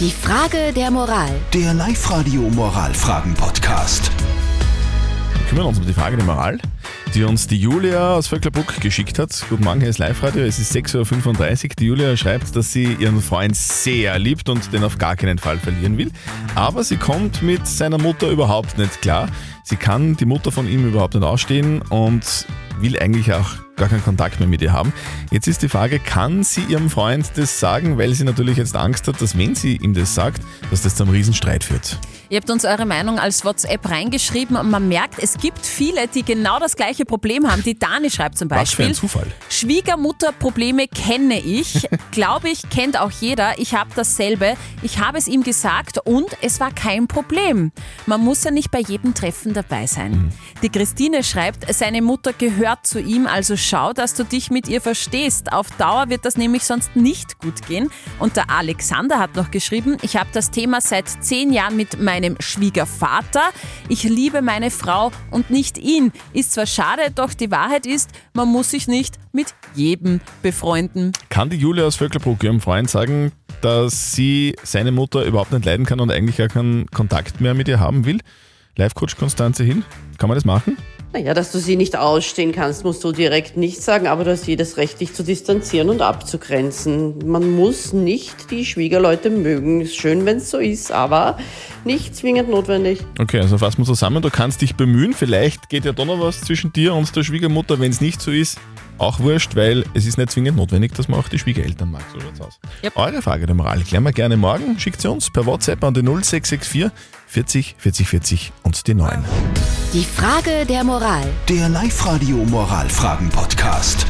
Die Frage der Moral. Der Live-Radio Moralfragen-Podcast. Wir kümmern uns um die Frage der Moral, die uns die Julia aus Vöcklerbruck geschickt hat. Guten Morgen, hier ist Live-Radio, es ist 6.35 Uhr. Die Julia schreibt, dass sie ihren Freund sehr liebt und den auf gar keinen Fall verlieren will. Aber sie kommt mit seiner Mutter überhaupt nicht klar. Sie kann die Mutter von ihm überhaupt nicht ausstehen und will eigentlich auch gar keinen Kontakt mehr mit ihr haben. Jetzt ist die Frage, kann sie ihrem Freund das sagen, weil sie natürlich jetzt Angst hat, dass wenn sie ihm das sagt, dass das zu einem Riesenstreit führt. Ihr habt uns eure Meinung als WhatsApp reingeschrieben und man merkt, es gibt viele, die genau das gleiche Problem haben. Die Dani schreibt zum Was für Beispiel. ein Zufall. Schwiegermutterprobleme kenne ich. Glaube ich, kennt auch jeder. Ich habe dasselbe. Ich habe es ihm gesagt und es war kein Problem. Man muss ja nicht bei jedem Treffen dabei sein. Die Christine schreibt, seine Mutter gehört zu ihm, also schau, dass du dich mit ihr verstehst. Auf Dauer wird das nämlich sonst nicht gut gehen. Und der Alexander hat noch geschrieben, ich habe das Thema seit zehn Jahren mit meinem Schwiegervater. Ich liebe meine Frau und nicht ihn. Ist zwar schade, doch die Wahrheit ist, man muss sich nicht mit jedem befreunden. Kann die Julia aus Vöcklerbruck ihrem Freund sagen, dass sie seine Mutter überhaupt nicht leiden kann und eigentlich gar keinen Kontakt mehr mit ihr haben will? Live-Coach Konstanze Hill, kann man das machen? Naja, dass du sie nicht ausstehen kannst, musst du direkt nicht sagen, aber du hast jedes Recht, dich zu distanzieren und abzugrenzen. Man muss nicht die Schwiegerleute mögen. Schön, wenn es so ist, aber nicht zwingend notwendig. Okay, also fassen wir zusammen, du kannst dich bemühen, vielleicht geht ja doch noch was zwischen dir und der Schwiegermutter, wenn es nicht so ist, auch wurscht, weil es ist nicht zwingend notwendig, dass man auch die Schwiegereltern mag. So schaut's aus. Yep. Eure Frage der Moral klären wir gerne morgen. Schickt sie uns per WhatsApp an die 0664 40 40 40 und die 9. Die Frage der Moral. Der Live-Radio Moralfragen-Podcast.